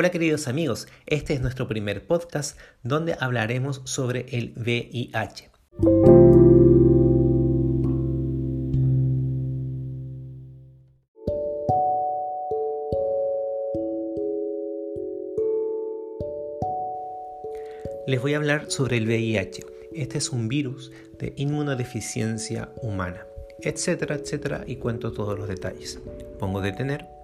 Hola queridos amigos, este es nuestro primer podcast donde hablaremos sobre el VIH. Les voy a hablar sobre el VIH. Este es un virus de inmunodeficiencia humana, etcétera, etcétera, y cuento todos los detalles. Pongo detener